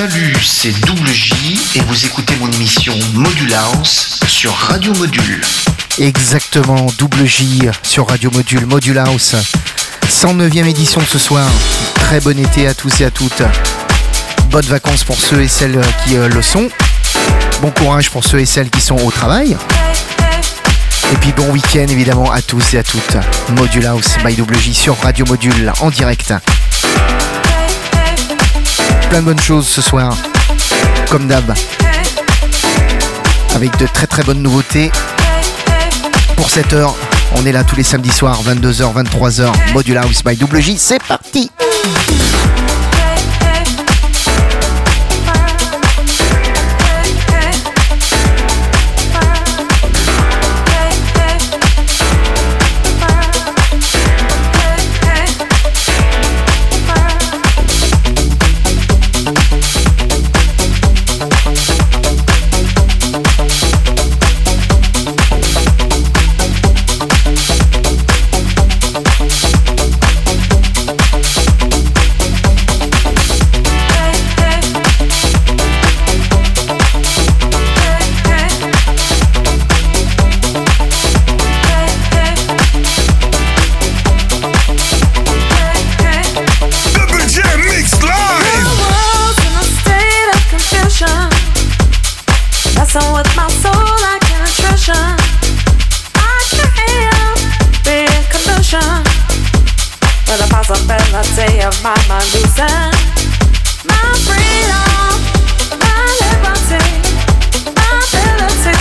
Salut, c'est Double J et vous écoutez mon émission Module House sur Radio Module. Exactement, Double J sur Radio Module, Module House. 109e édition ce soir. Très bon été à tous et à toutes. Bonnes vacances pour ceux et celles qui euh, le sont. Bon courage pour ceux et celles qui sont au travail. Et puis bon week-end évidemment à tous et à toutes. Module House by Double J sur Radio Module en direct. Plein de bonnes choses ce soir, comme d'hab. Avec de très très bonnes nouveautés. Pour cette heure, on est là tous les samedis soirs, 22h, 23h. Module House by Double J, c'est parti!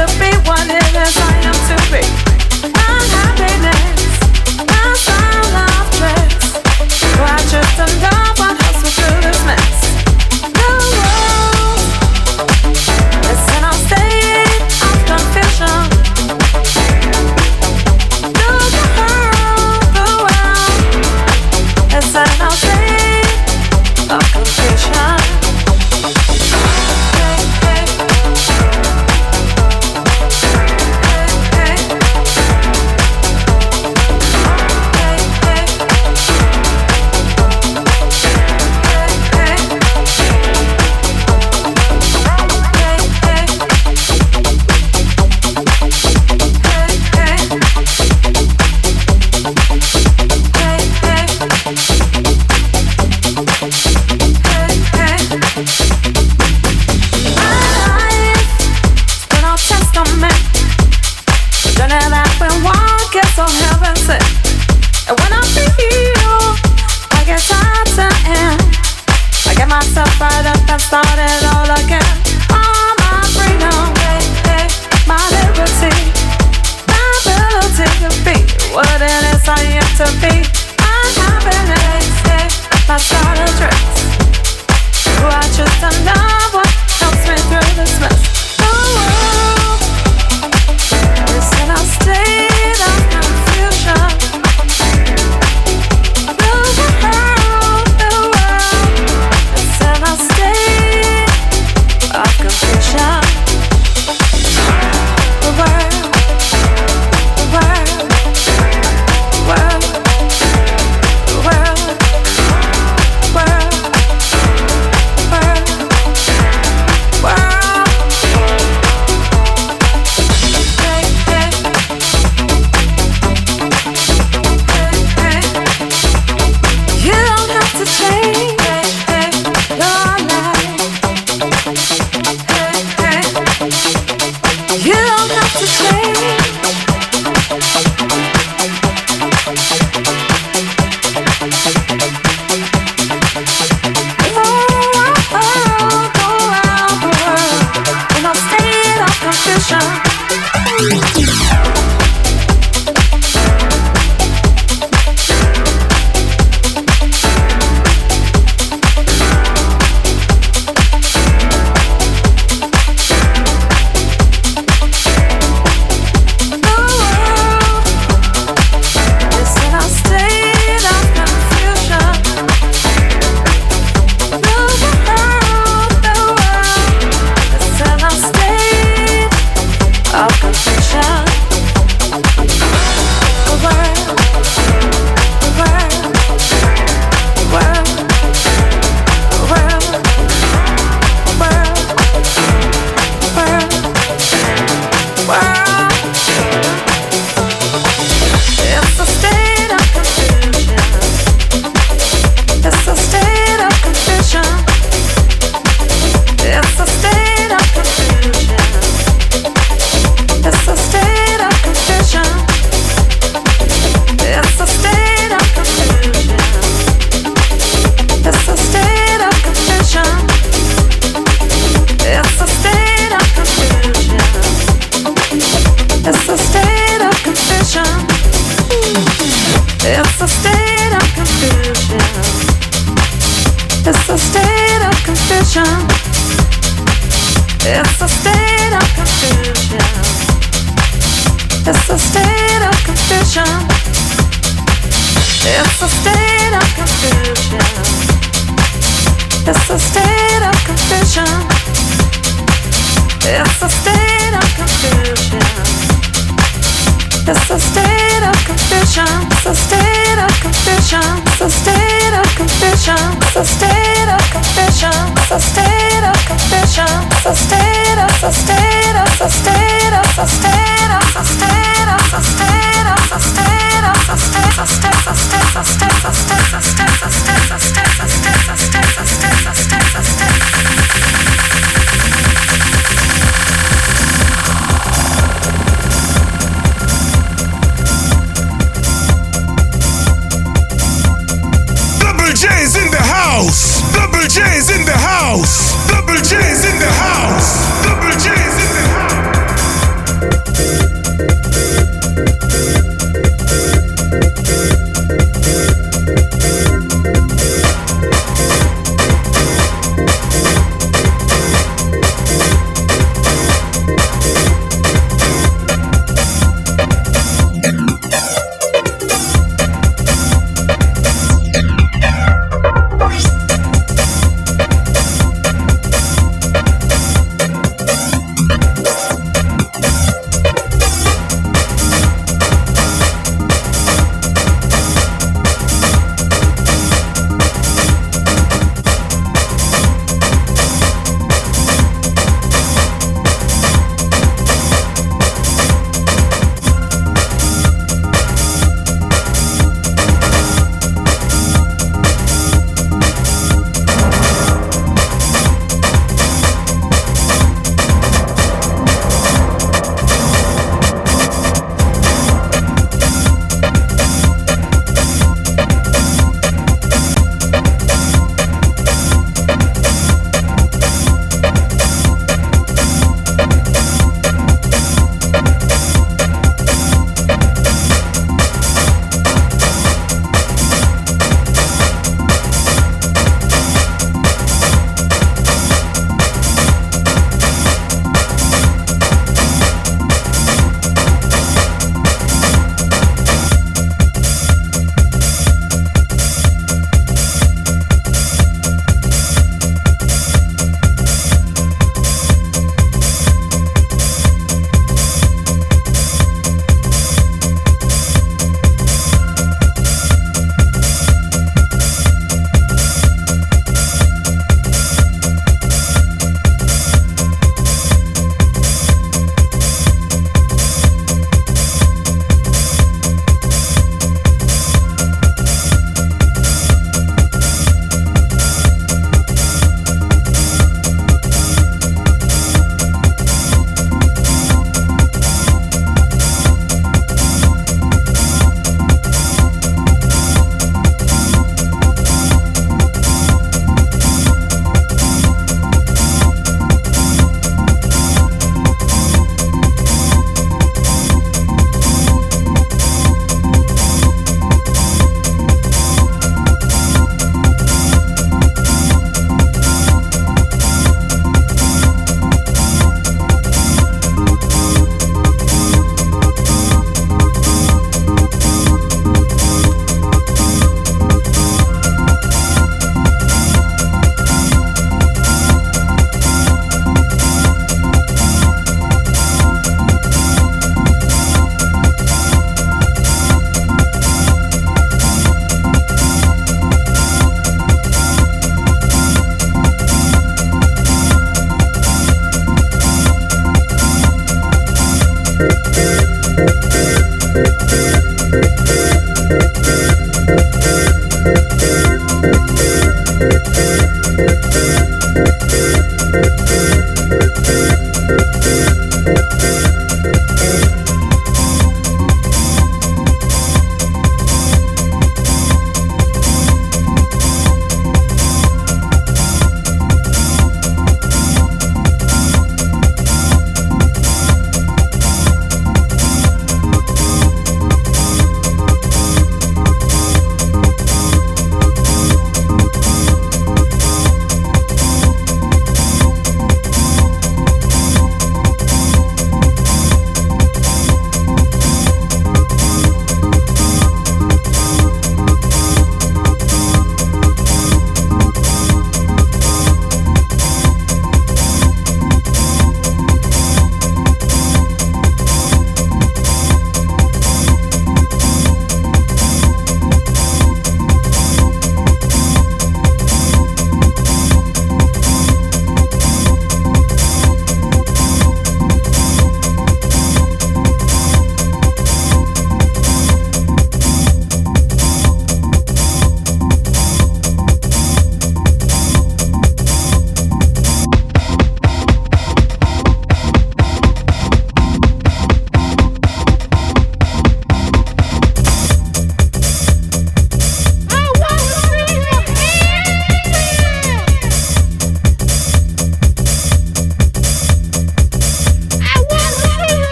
To be it is I am to be. It's a state of confusion. It's a state of confusion. It's a state of confusion. It's a state of confusion. It's a state of confusion. It's a state of confusion. It's a state of confusion. It's a state of confusion. It's a state of confusion. It's a state of confusion. It's a state of confusion. It's a state of a state of a state of a state of a state of a state of a state of a state of a state of a state of a state of a state of a state of a state of a state of a state of a state of a state of a state of a state Double J's in the house. Double J's in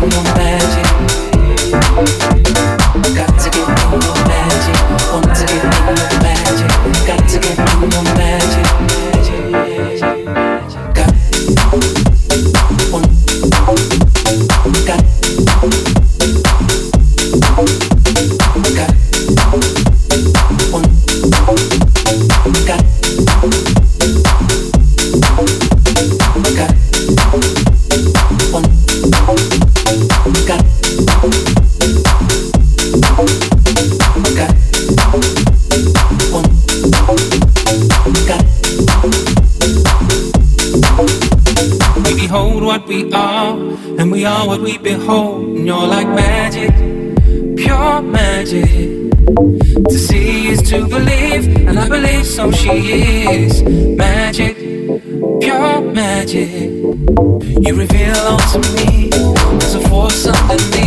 no magic. what we behold, and you're like magic, pure magic. To see is to believe, and I believe so she is magic, pure magic. You reveal all to me, there's a force underneath.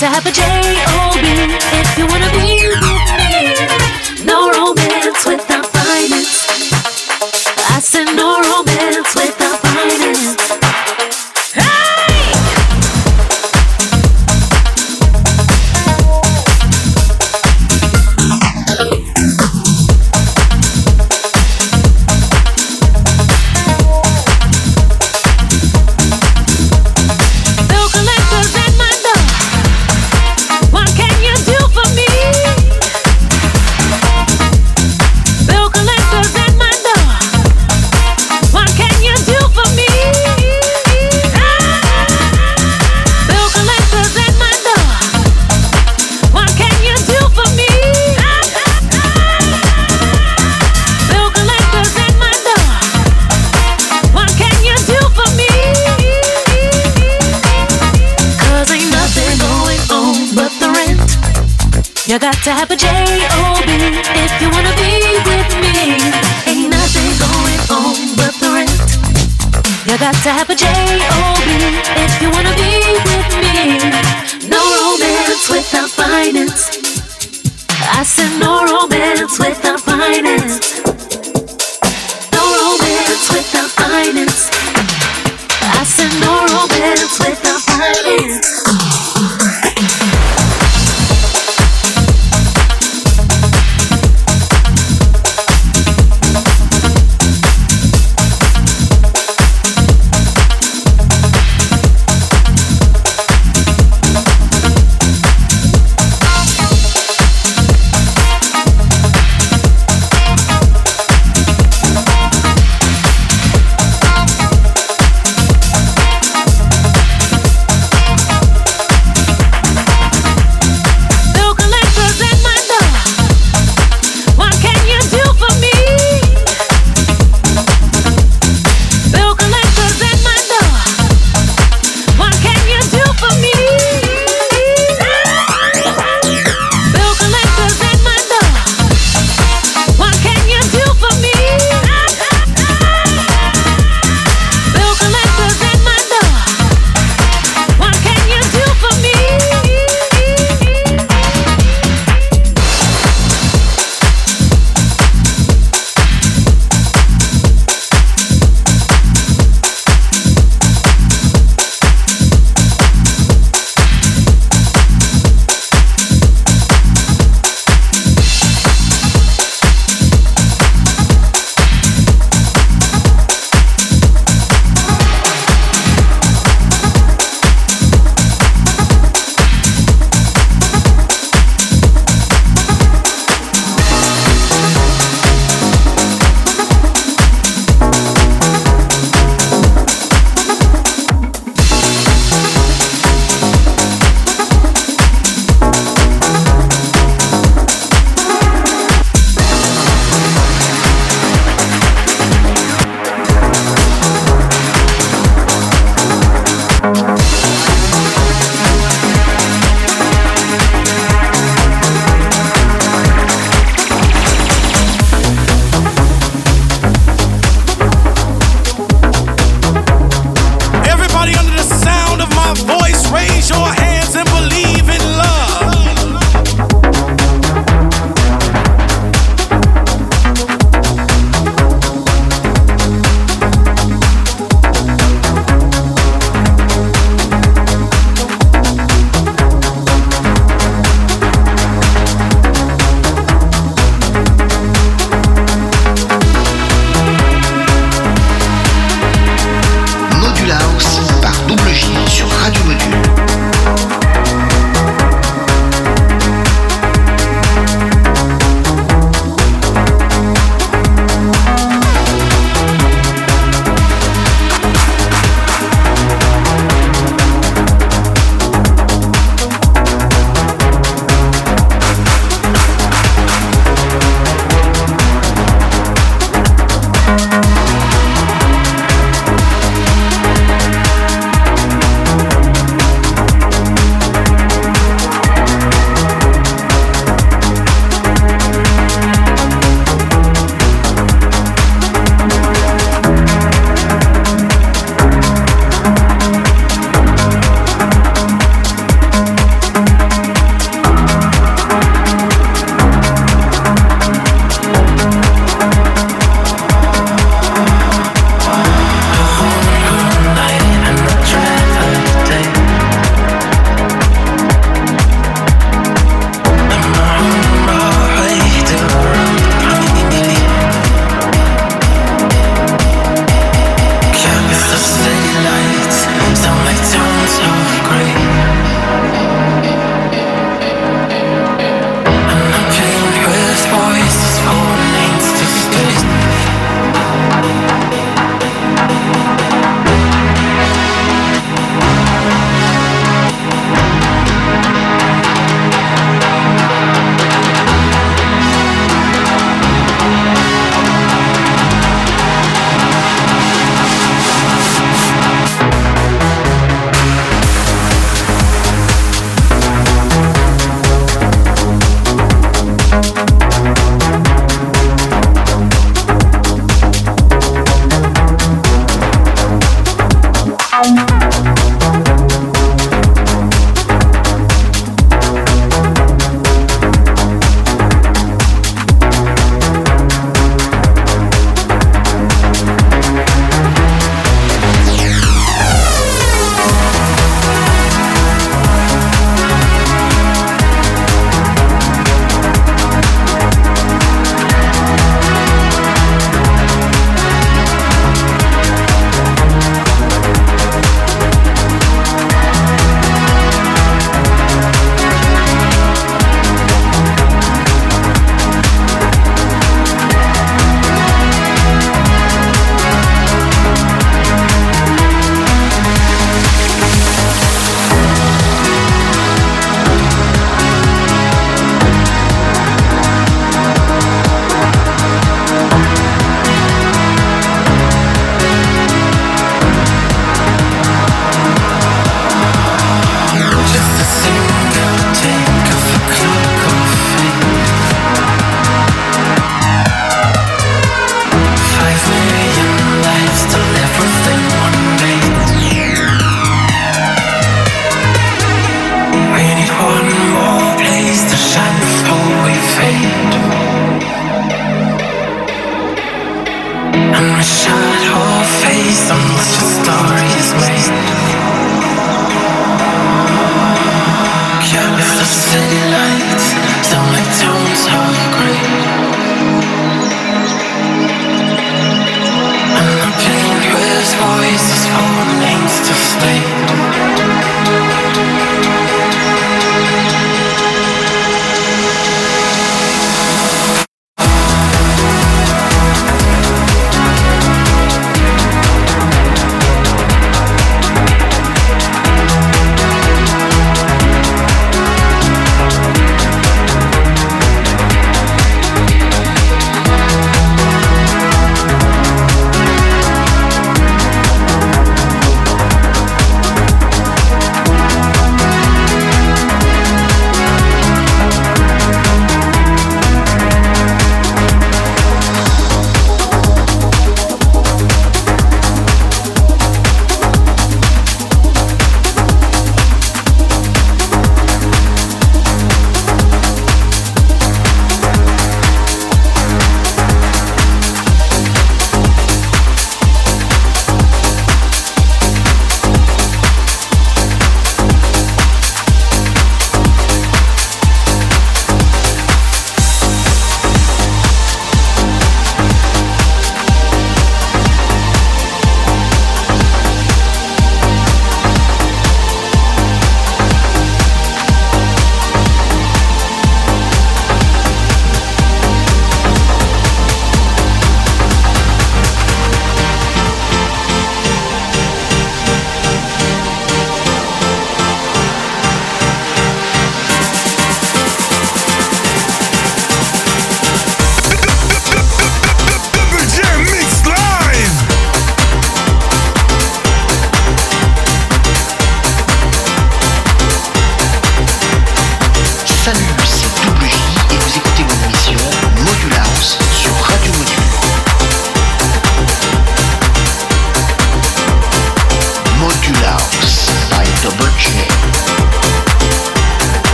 to have a chance.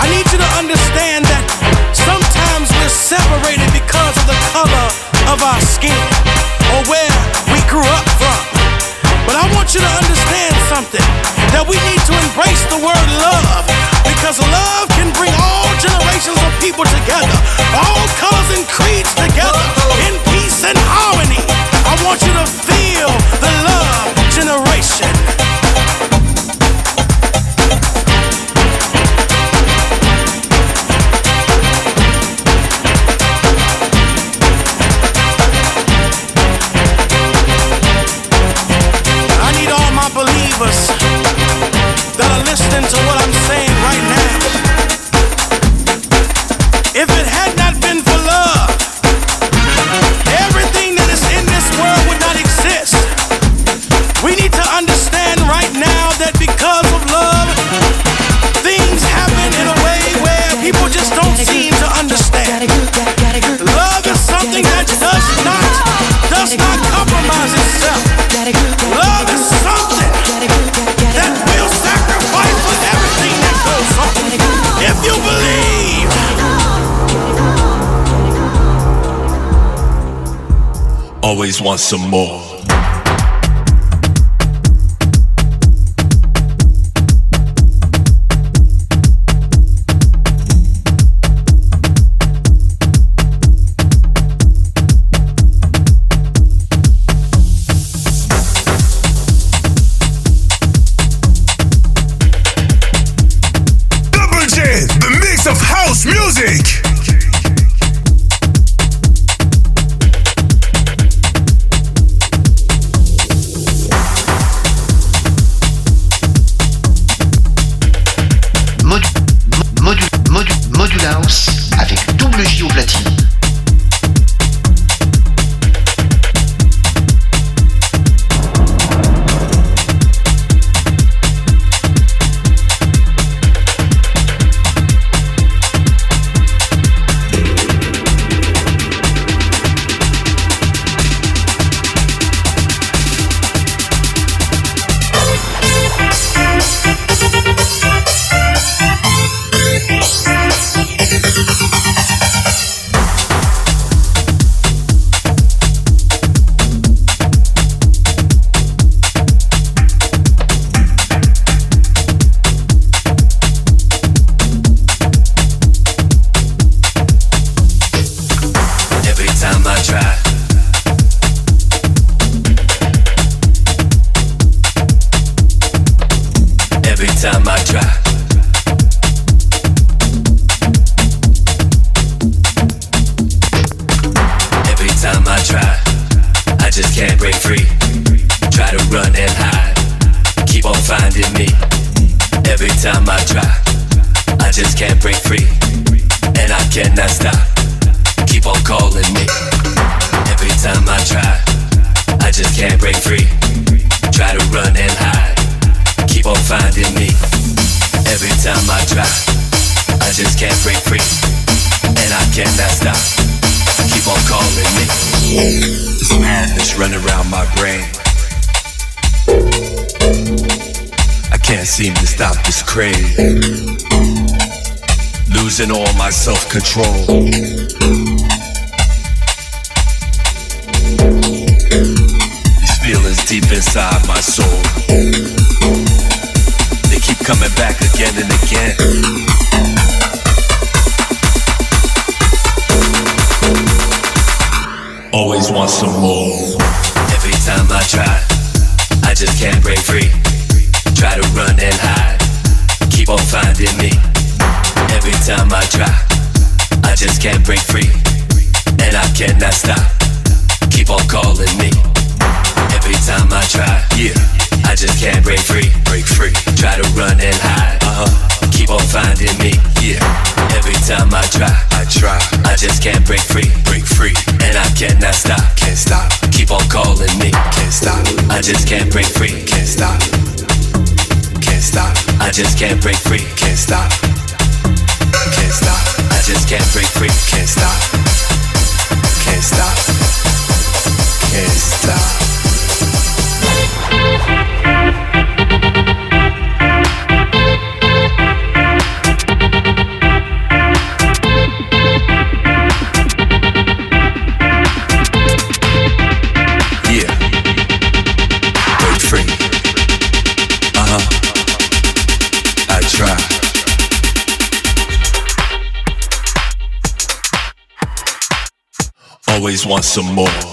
I need you to understand that sometimes we're separated because of the color of our skin or where we grew up from. But I want you to understand something that we need to embrace the word love because love can bring all generations of people together, all colors and creeds together in peace and harmony. I want you to feel the love generation. into Want some more. losing all my self control. These feelings deep inside my soul. They keep coming back again and again. Always want some more. Every time I try, I just can't break free. Try to run and hide, keep on finding me. Every time I try, I just can't break free. And I cannot stop. Keep on calling me. Every time I try, yeah, I just can't break free. Break free. Try to run and hide. Uh-huh. Keep on finding me. Yeah. Every time I try, I try. I just can't break free. Break free. And I cannot stop. Can't stop. Keep on calling me. Can't stop. I just can't break free. Can't stop. Can't stop. I just can't break free. Can't stop. Can't stop. I just can't break free. Can't stop. Can't stop. Can't stop. Always want some more.